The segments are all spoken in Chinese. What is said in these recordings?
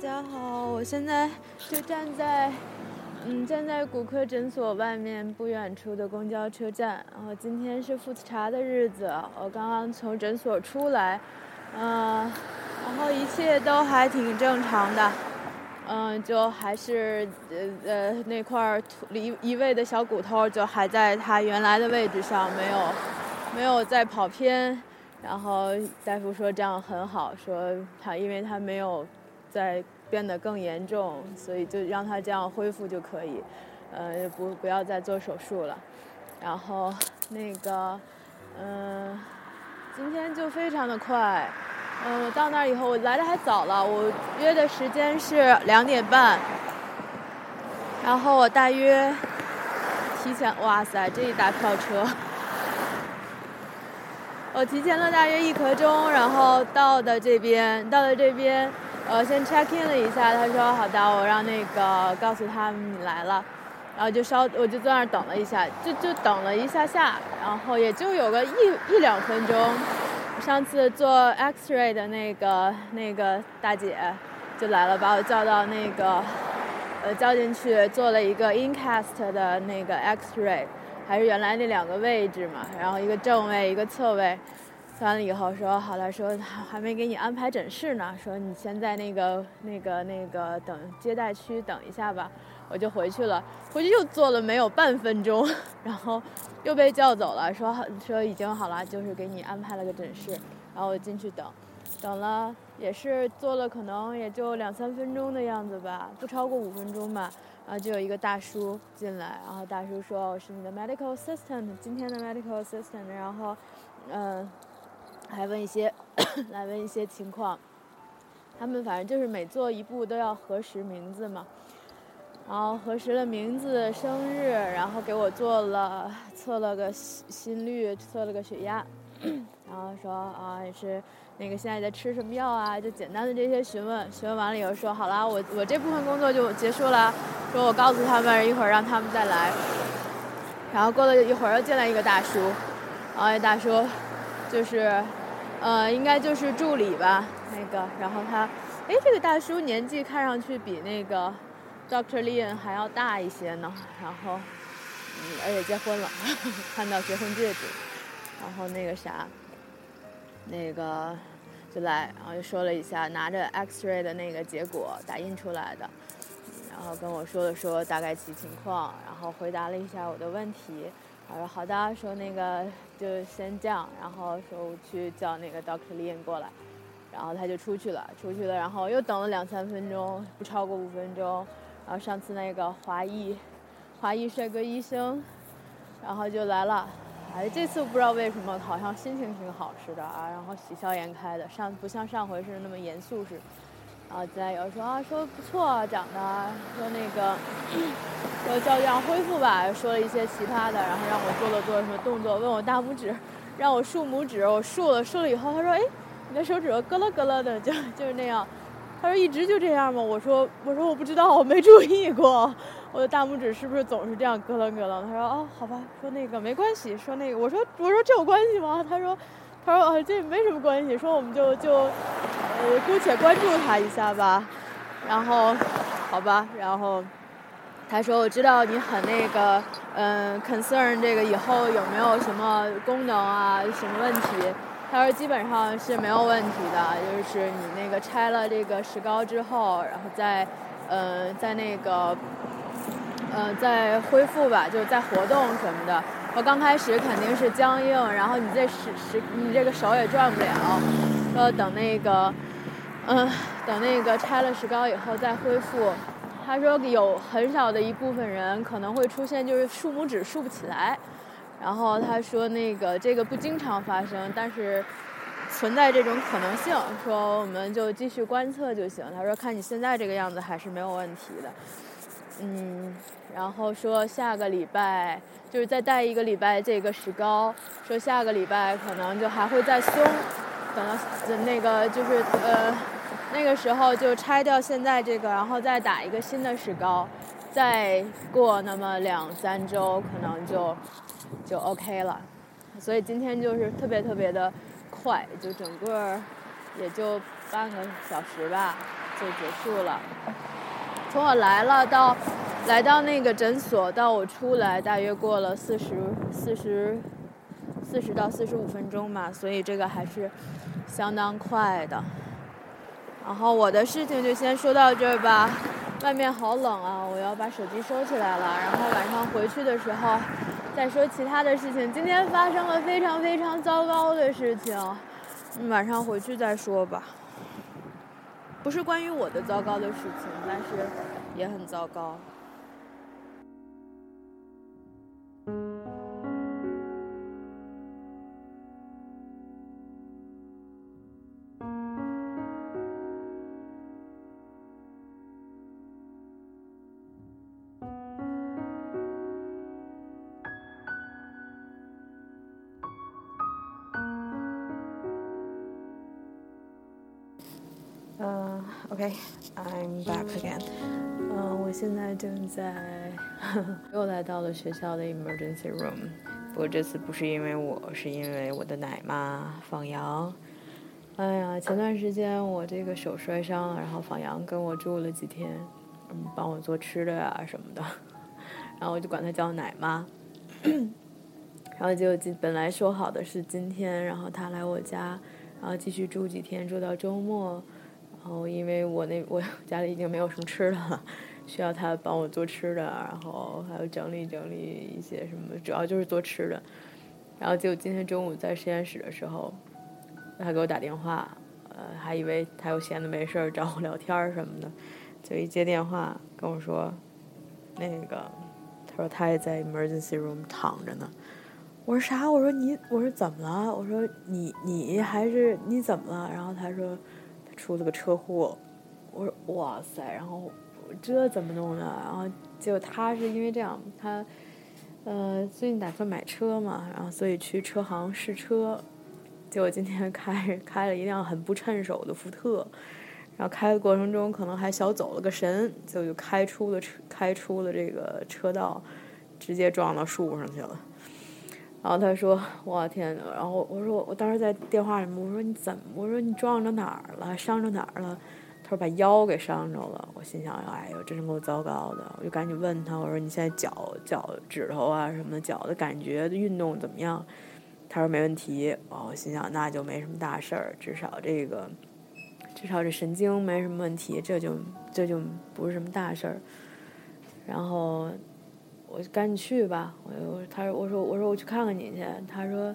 大家好，我现在就站在，嗯，站在骨科诊所外面不远处的公交车站。然后今天是复查的日子，我刚刚从诊所出来，嗯，然后一切都还挺正常的，嗯，就还是呃呃那块移移位的小骨头就还在它原来的位置上，没有没有再跑偏。然后大夫说这样很好，说他因为他没有在变得更严重，所以就让他这样恢复就可以，呃，不不要再做手术了。然后那个，嗯，今天就非常的快，嗯，我到那儿以后，我来的还早了，我约的时间是两点半，然后我大约提前，哇塞，这一大票车。我提前了大约一刻钟，然后到的这边，到了这边，呃，先 check in 了一下。他说好的，我让那个告诉他你来了，然后就稍，我就在那儿等了一下，就就等了一下下，然后也就有个一一两分钟。上次做 X-ray 的那个那个大姐就来了，把我叫到那个呃叫进去做了一个 incast 的那个 X-ray。还是原来那两个位置嘛，然后一个正位，一个侧位，完了以后说好了，说还没给你安排诊室呢，说你先在那个那个那个等接待区等一下吧，我就回去了，回去又坐了没有半分钟，然后又被叫走了，说说已经好了，就是给你安排了个诊室，然后我进去等，等了也是坐了可能也就两三分钟的样子吧，不超过五分钟吧。然后就有一个大叔进来，然后大叔说：“我是你的 medical assistant，今天的 medical assistant。”然后，嗯，还问一些，来问一些情况。他们反正就是每做一步都要核实名字嘛，然后核实了名字、生日，然后给我做了测了个心率，测了个血压，然后说啊也是。那个现在在吃什么药啊？就简单的这些询问，询问完了以后说好了，我我这部分工作就结束了。说我告诉他们一会儿让他们再来。然后过了一会儿又进来一个大叔，然后大叔就是，呃，应该就是助理吧，那个。然后他，哎，这个大叔年纪看上去比那个 Doctor Lin 还要大一些呢。然后，嗯，而且结婚了，看到结婚戒指。然后那个啥。那个就来，然后就说了一下，拿着 X-ray 的那个结果打印出来的，然后跟我说了说大概其情况，然后回答了一下我的问题。他说好的，说那个就先这样，然后说我去叫那个 Doctor Lin 过来，然后他就出去了，出去了，然后又等了两三分钟，不超过五分钟，然后上次那个华裔华裔帅哥医生，然后就来了。哎，这次不知道为什么，好像心情挺好似的啊，然后喜笑颜开的，上不像上回是那么严肃似的。然后进来有说啊，说不错长得，说那个说叫样恢复吧，说了一些其他的，然后让我做了做什么动作，问我大拇指，让我竖拇指，我竖了，竖了以后，他说哎，你的手指头咯咯咯咯的，就就是那样。他说一直就这样吗？我说我说我不知道，我没注意过。我的大拇指是不是总是这样咯楞咯楞？他说哦，好吧，说那个没关系，说那个我说我说这有关系吗？他说他说啊这没什么关系，说我们就就呃姑且关注他一下吧。然后好吧，然后他说我知道你很那个嗯 concern 这个以后有没有什么功能啊什么问题？他说基本上是没有问题的，就是你那个拆了这个石膏之后，然后再呃在那个。嗯，在恢复吧，就在活动什么的。我刚开始肯定是僵硬，然后你这使使你这个手也转不了。说等那个，嗯，等那个拆了石膏以后再恢复。他说有很少的一部分人可能会出现就是竖拇指竖不起来。然后他说那个这个不经常发生，但是存在这种可能性。说我们就继续观测就行。他说看你现在这个样子还是没有问题的。嗯，然后说下个礼拜就是再带一个礼拜这个石膏，说下个礼拜可能就还会再松，等到那个就是呃那个时候就拆掉现在这个，然后再打一个新的石膏，再过那么两三周可能就就 OK 了，所以今天就是特别特别的快，就整个也就半个小时吧。就结束了。从我来了到来到那个诊所到我出来，大约过了四十四十四十到四十五分钟嘛，所以这个还是相当快的。然后我的事情就先说到这儿吧。外面好冷啊，我要把手机收起来了。然后晚上回去的时候再说其他的事情。今天发生了非常非常糟糕的事情，晚上回去再说吧。不是关于我的糟糕的事情，但是也很糟糕。，OK，I'm back again。嗯，我现在正在 又来到了学校的 emergency room。不过这次不是因为我，是因为我的奶妈放羊。哎呀，前段时间我这个手摔伤了，然后放羊跟我住了几天，嗯，帮我做吃的呀什么的。然后我就管她叫奶妈。然后就今本来说好的是今天，然后她来我家，然后继续住几天，住到周末。然后因为我那我 家里已经没有什么吃的了，需要他帮我做吃的，然后还有整理整理一些什么，主要就是做吃的。然后结果今天中午在实验室的时候，他给我打电话，呃，还以为他又闲的没事找我聊天什么的，就一接电话跟我说，那个他说他也在 emergency room 躺着呢。我说啥？我说你我说怎么了？我说你你还是你怎么了？然后他说。出了个车祸，我说哇塞，然后这怎么弄的？然后结果他是因为这样，他呃最近打算买车嘛，然后所以去车行试车，结果今天开开了一辆很不趁手的福特，然后开的过程中可能还小走了个神，就就开出了车开出了这个车道，直接撞到树上去了。然后他说：“我天呐！”然后我说：“我当时在电话里面，我说你怎么？我说你撞着哪儿了？伤着哪儿了？”他说：“把腰给伤着了。”我心想：“哎呦，真是够糟糕的！”我就赶紧问他：“我说你现在脚脚趾头啊什么的，脚的感觉运动怎么样？”他说：“没问题。”哦，我心想那就没什么大事儿，至少这个至少这神经没什么问题，这就这就不是什么大事儿。然后。我就赶紧去吧，我我他说我说我说我去看看你去，他说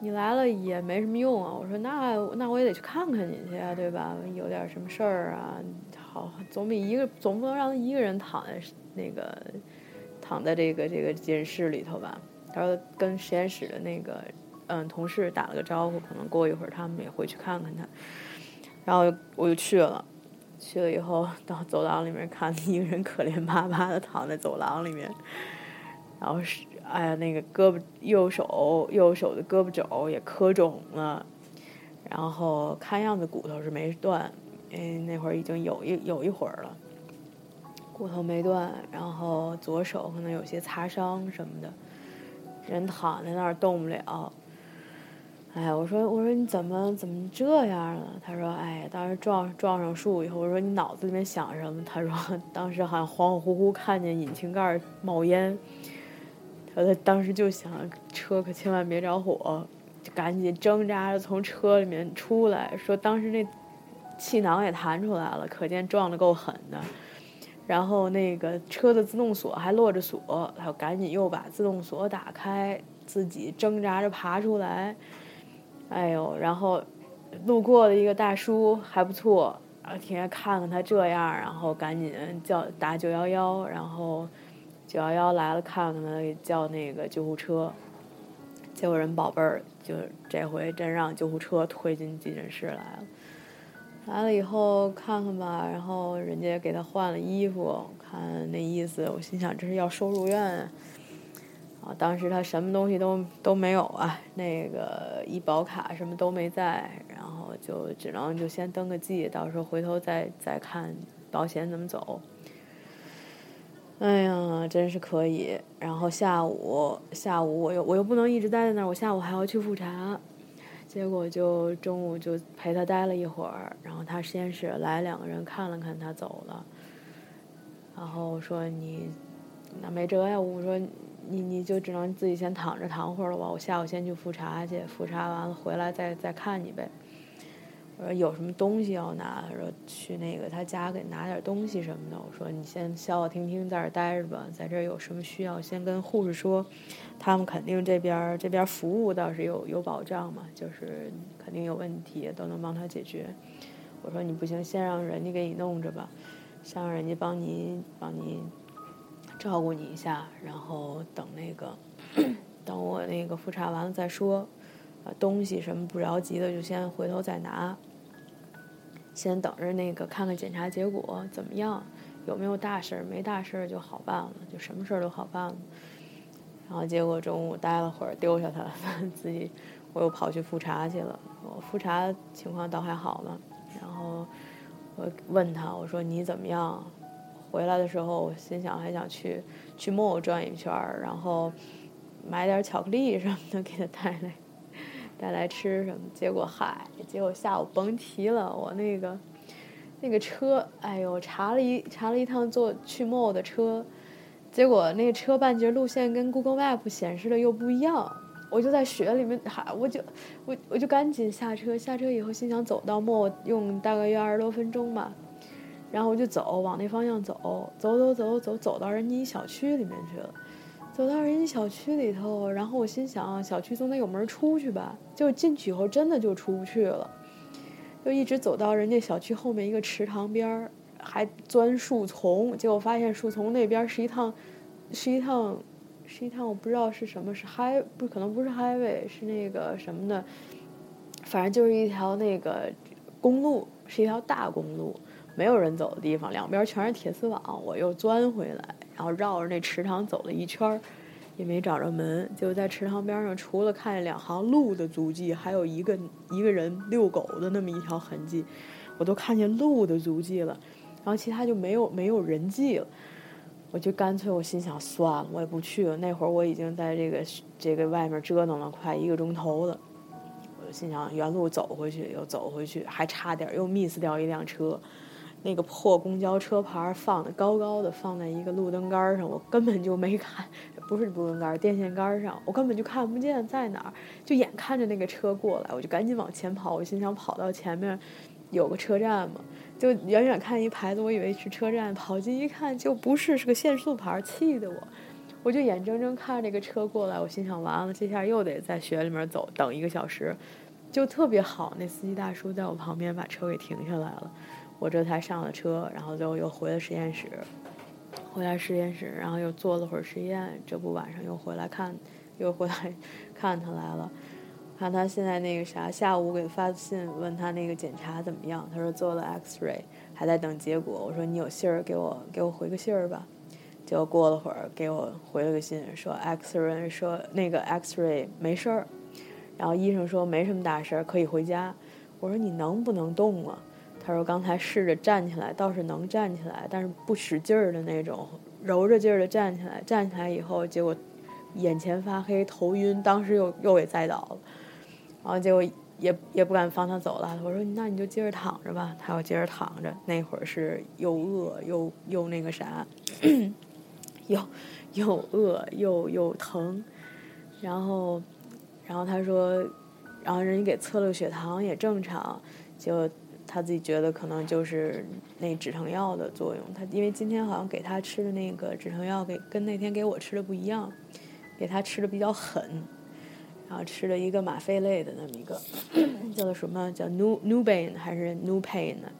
你来了也没什么用啊，我说那那我也得去看看你去啊，对吧？有点什么事儿啊，好总比一个总不能让他一个人躺在那个躺在这个这个实验室里头吧？他说跟实验室的那个嗯同事打了个招呼，可能过一会儿他们也会去看看他，然后我就去了，去了以后到走廊里面看一个人可怜巴巴的躺在走廊里面。然后是，哎呀，那个胳膊右手右手的胳膊肘也磕肿了，然后看样子骨头是没断，嗯，那会儿已经有一有一会儿了，骨头没断，然后左手可能有些擦伤什么的，人躺在那儿动不了。哎，我说我说你怎么怎么这样了？他说，哎，当时撞撞上树以后，我说你脑子里面想什么？他说 当时好像恍恍惚惚看见引擎盖冒烟。他当时就想，车可千万别着火，就赶紧挣扎着从车里面出来。说当时那气囊也弹出来了，可见撞的够狠的。然后那个车的自动锁还落着锁，他赶紧又把自动锁打开，自己挣扎着爬出来。哎呦，然后路过的一个大叔还不错，啊，天天看看他这样，然后赶紧叫打九幺幺，然后。九幺幺来了，看看他，叫那个救护车。结果人宝贝儿，就这回真让救护车推进急诊室来了。来了以后看看吧，然后人家给他换了衣服，看那意思，我心想这是要收入院。啊，当时他什么东西都都没有啊，那个医保卡什么都没在，然后就只能就先登个记，到时候回头再再看保险怎么走。哎呀，真是可以。然后下午，下午我又我又不能一直待在那儿，我下午还要去复查。结果就中午就陪他待了一会儿，然后他实验室来两个人看了看他走了，然后说你那没辙呀，我说你你就只能自己先躺着躺会儿了吧，我下午先去复查去，复查完了回来再再看你呗。我说有什么东西要拿，他说去那个他家给拿点东西什么的。我说你先消消停停在这儿待着吧，在这儿有什么需要先跟护士说，他们肯定这边这边服务倒是有有保障嘛，就是肯定有问题都能帮他解决。我说你不行，先让人家给你弄着吧，先让人家帮你帮你照顾你一下，然后等那个等我那个复查完了再说，啊东西什么不着急的就先回头再拿。先等着那个看看检查结果怎么样，有没有大事儿？没大事儿就好办了，就什么事儿都好办了。然后结果中午待了会儿，丢下他了，自己我又跑去复查去了。我复查情况倒还好了。然后我问他，我说你怎么样？回来的时候我心想还想去去 MO 转一圈儿，然后买点巧克力什么的给他带来。带来吃什么？结果嗨，结果下午甭提了，我那个那个车，哎呦，查了一查了一趟坐去 MO 的车，结果那个车半截路线跟 Google Map 显示的又不一样，我就在雪里面，哈，我就我我就赶紧下车，下车以后心想走到 MO 用大概约二十多分钟吧，然后我就走往那方向走，走走走走走到人家小区里面去了。走到人家小区里头，然后我心想，小区总得有门出去吧？就进去以后，真的就出不去了，就一直走到人家小区后面一个池塘边儿，还钻树丛，结果发现树丛那边是一趟，是一趟，是一趟我不知道是什么，是 high 不可能不是 highway，是那个什么的，反正就是一条那个公路，是一条大公路，没有人走的地方，两边全是铁丝网，我又钻回来。然后绕着那池塘走了一圈，也没找着门。就在池塘边上，除了看见两行鹿的足迹，还有一个一个人遛狗的那么一条痕迹，我都看见鹿的足迹了。然后其他就没有没有人迹了。我就干脆我心想算了，我也不去了。那会儿我已经在这个这个外面折腾了快一个钟头了。我就心想原路走回去，又走回去，还差点又 miss 掉一辆车。那个破公交车牌放的高高的，放在一个路灯杆上，我根本就没看，不是路灯杆，电线杆上，我根本就看不见在哪儿，就眼看着那个车过来，我就赶紧往前跑，我心想跑到前面有个车站嘛，就远远看一牌子，我以为是车站，跑近一看就不是，是个限速牌，气得我，我就眼睁睁看着那个车过来，我心想完了，这下又得在雪里面走，等一个小时，就特别好，那司机大叔在我旁边把车给停下来了。我这才上了车，然后就又回了实验室，回来实验室，然后又做了会儿实验。这不晚上又回来看，又回来看他来了，看他现在那个啥，下午给发信问他那个检查怎么样，他说做了 X-ray，还在等结果。我说你有信儿给我给我回个信儿吧。结果过了会儿给我回了个信，说 X-ray 说那个 X-ray 没事儿，然后医生说没什么大事儿，可以回家。我说你能不能动啊？他说：“刚才试着站起来，倒是能站起来，但是不使劲儿的那种，揉着劲儿的站起来。站起来以后，结果眼前发黑，头晕，当时又又给栽倒了。然后结果也也不敢放他走了。我说：那你就接着躺着吧。他要接着躺着。那会儿是又饿又又那个啥，又又饿又又疼。然后然后他说，然后人家给测了血糖也正常，就。”他自己觉得可能就是那止疼药的作用。他因为今天好像给他吃的那个止疼药，给跟那天给我吃的不一样，给他吃的比较狠，然后吃了一个吗啡类的那么一个，叫做什么叫 Nu Nubain 还是 Nupain 呢？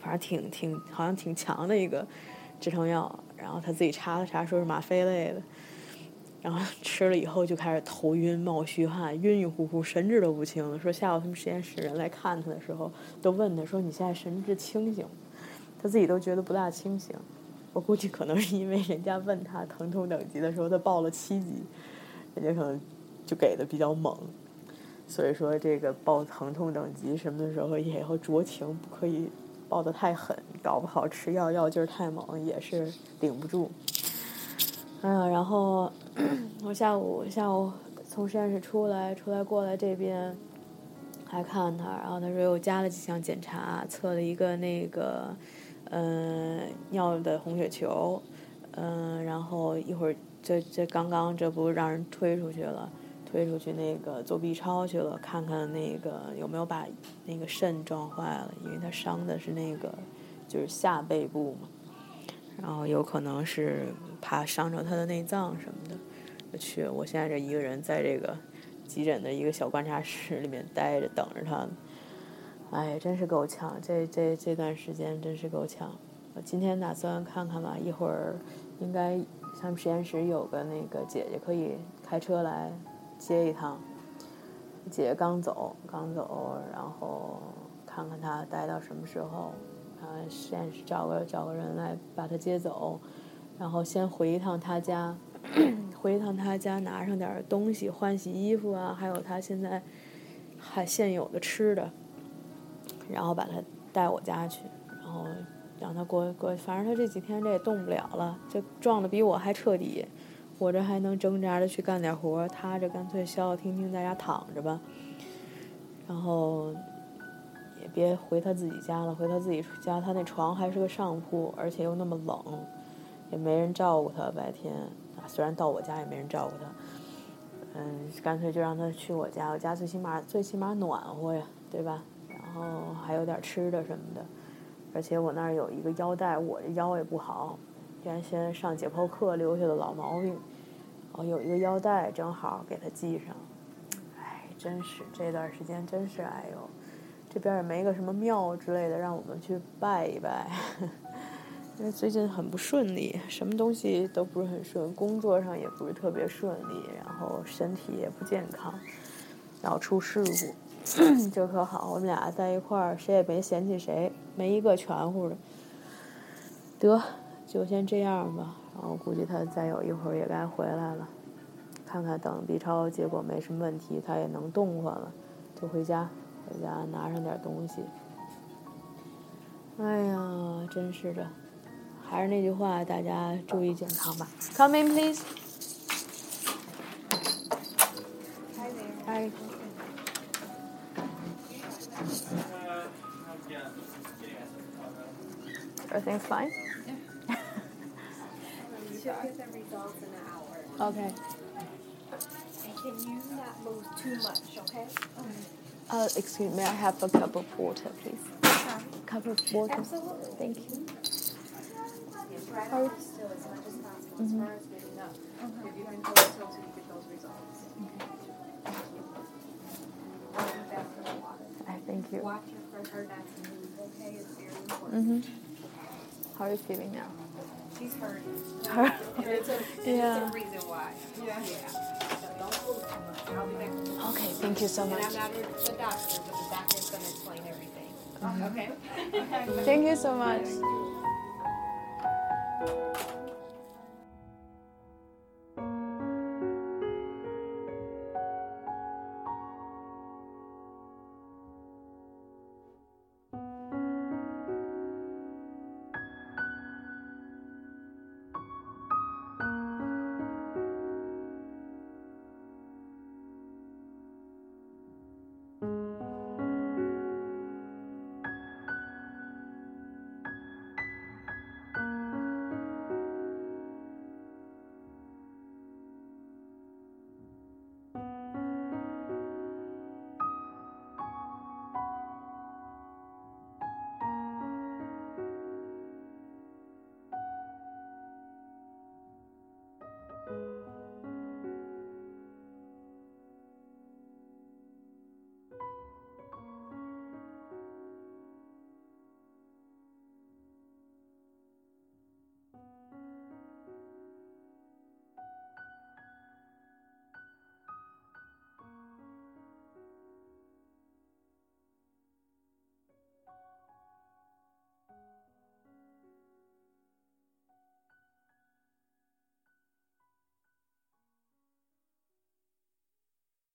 反正挺挺好像挺强的一个止疼药。然后他自己查了查，说是吗啡类的。然后吃了以后就开始头晕、冒虚汗、晕晕乎乎、神志都不清了。说下午他们实验室人来看他的时候，都问他说：“你现在神志清醒？”他自己都觉得不大清醒。我估计可能是因为人家问他疼痛等级的时候，他报了七级，人家可能就给的比较猛。所以说这个报疼痛等级什么的时候也要酌情，不可以报的太狠，搞不好吃药药劲儿太猛也是顶不住。哎呀，然后 我下午下午从实验室出来，出来过来这边，还看他，然后他说又加了几项检查，测了一个那个，嗯，尿的红血球，嗯，然后一会儿这这刚刚这不让人推出去了，推出去那个做 B 超去了，看看那个有没有把那个肾撞坏了，因为他伤的是那个就是下背部嘛，然后有可能是怕伤着他的内脏什么的，我去，我现在这一个人在这个。急诊的一个小观察室里面待着等着他，哎，真是够呛！这这这段时间真是够呛。我今天打算看看吧，一会儿应该他们实验室有个那个姐姐可以开车来接一趟。姐姐刚走，刚走，然后看看她待到什么时候，啊，实验室找个找个人来把她接走，然后先回一趟她家。回一趟他家，拿上点东西换洗衣服啊，还有他现在还现有的吃的，然后把他带我家去，然后让他过过，反正他这几天这也动不了了，这撞的比我还彻底，我这还能挣扎着去干点活，他这干脆消消停停在家躺着吧，然后也别回他自己家了，回他自己家，他那床还是个上铺，而且又那么冷，也没人照顾他白天。虽然到我家也没人照顾他，嗯，干脆就让他去我家，我家最起码最起码暖和呀，对吧？然后还有点吃的什么的，而且我那儿有一个腰带，我这腰也不好，原先上解剖课留下的老毛病，哦，有一个腰带正好给他系上。哎，真是这段时间真是哎呦，这边也没个什么庙之类的让我们去拜一拜。因为最近很不顺利，什么东西都不是很顺，工作上也不是特别顺利，然后身体也不健康，老出事故，这可好，我们俩在一块儿，谁也没嫌弃谁，没一个全乎的。得，就先这样吧，然后估计他再有一会儿也该回来了，看看等 B 超结果没什么问题，他也能动换了，就回家，回家拿上点东西。哎呀，真是的。还是那句话，大家注意健康吧。Come in, please. Hi. Everything's fine. She'll get the results in an hour. Okay. And can you not move too much, okay? Uh, excuse me. I have a cup of water, please. Sorry. Cup of water. Absolutely. Thank you. Right How- on still as much as possible as Mhm. far as getting up. If you can hold still till you get those results. I'll be back for the water. I thank you. Watch your for her not to move, okay? It's very important. Mhm. How are you feeling now? She's hurting. Her- it's a, Yeah. it's a reason why. Yeah. So don't move too much. I'll be back. for the water. Okay. Thank you so And much. I'm not the doctor, but the doctor's gonna explain everything. Okay? Thank you so much. Thank you.